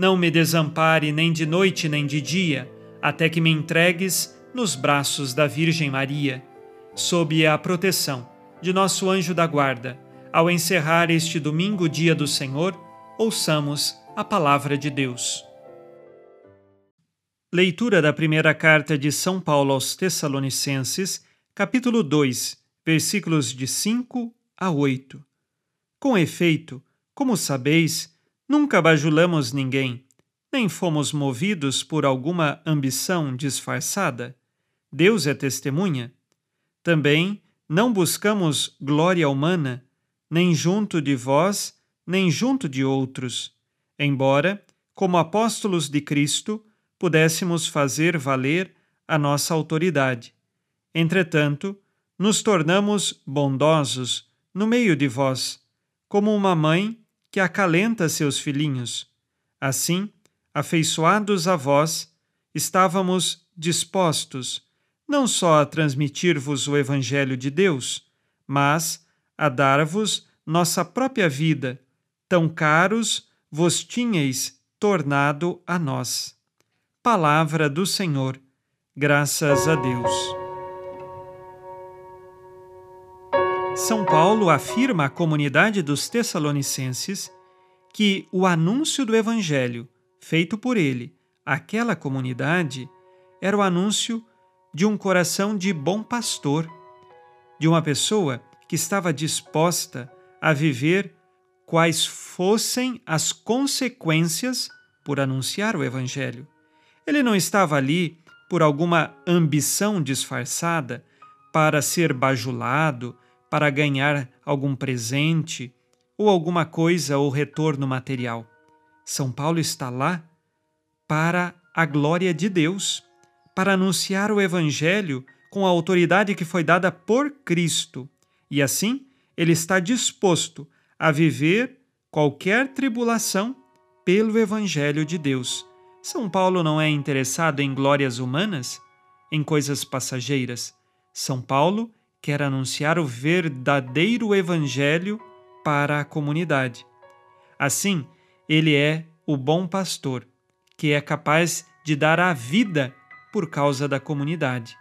não me desampare nem de noite nem de dia, até que me entregues nos braços da Virgem Maria. Sob a proteção de nosso anjo da guarda, ao encerrar este domingo, dia do Senhor, ouçamos a palavra de Deus. Leitura da primeira carta de São Paulo aos Tessalonicenses, capítulo 2, versículos de 5 a 8. Com efeito, como sabeis, nunca bajulamos ninguém, nem fomos movidos por alguma ambição disfarçada. Deus é testemunha. Também não buscamos glória humana, nem junto de vós, nem junto de outros, embora, como apóstolos de Cristo, pudéssemos fazer valer a nossa autoridade. Entretanto, nos tornamos bondosos no meio de vós, como uma mãe que acalenta seus filhinhos. Assim, afeiçoados a vós, estávamos dispostos não só a transmitir-vos o Evangelho de Deus, mas a dar-vos nossa própria vida, tão caros vos tinhais tornado a nós. Palavra do Senhor, graças a Deus. São Paulo afirma à comunidade dos Tessalonicenses que o anúncio do Evangelho feito por ele àquela comunidade era o anúncio de um coração de bom pastor, de uma pessoa que estava disposta a viver quais fossem as consequências por anunciar o Evangelho. Ele não estava ali por alguma ambição disfarçada para ser bajulado, para ganhar algum presente ou alguma coisa ou retorno material. São Paulo está lá para a glória de Deus, para anunciar o Evangelho com a autoridade que foi dada por Cristo. E assim, ele está disposto a viver qualquer tribulação pelo Evangelho de Deus são Paulo não é interessado em glórias humanas, em coisas passageiras. São Paulo quer anunciar o verdadeiro Evangelho para a comunidade. Assim, ele é o bom pastor, que é capaz de dar a vida por causa da comunidade.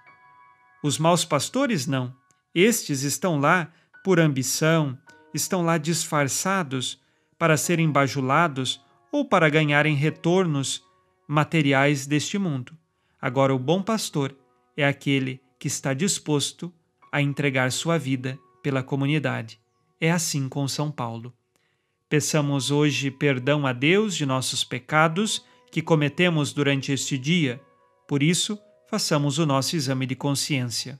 Os maus pastores não. Estes estão lá por ambição, estão lá disfarçados para serem bajulados ou para ganharem retornos materiais deste mundo. Agora, o bom pastor é aquele que está disposto a entregar sua vida pela comunidade. É assim com São Paulo. Peçamos hoje perdão a Deus de nossos pecados que cometemos durante este dia. Por isso, façamos o nosso exame de consciência.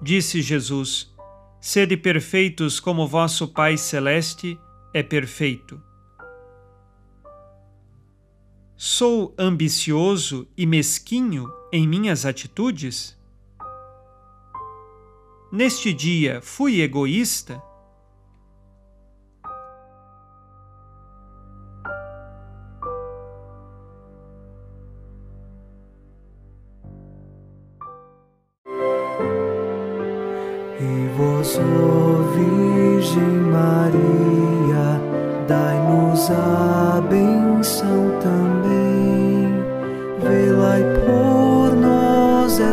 Disse Jesus: Sede perfeitos como vosso Pai Celeste é perfeito. Sou ambicioso e mesquinho em minhas atitudes? Neste dia fui egoísta? E vós, Virgem Maria, dai-nos a benção.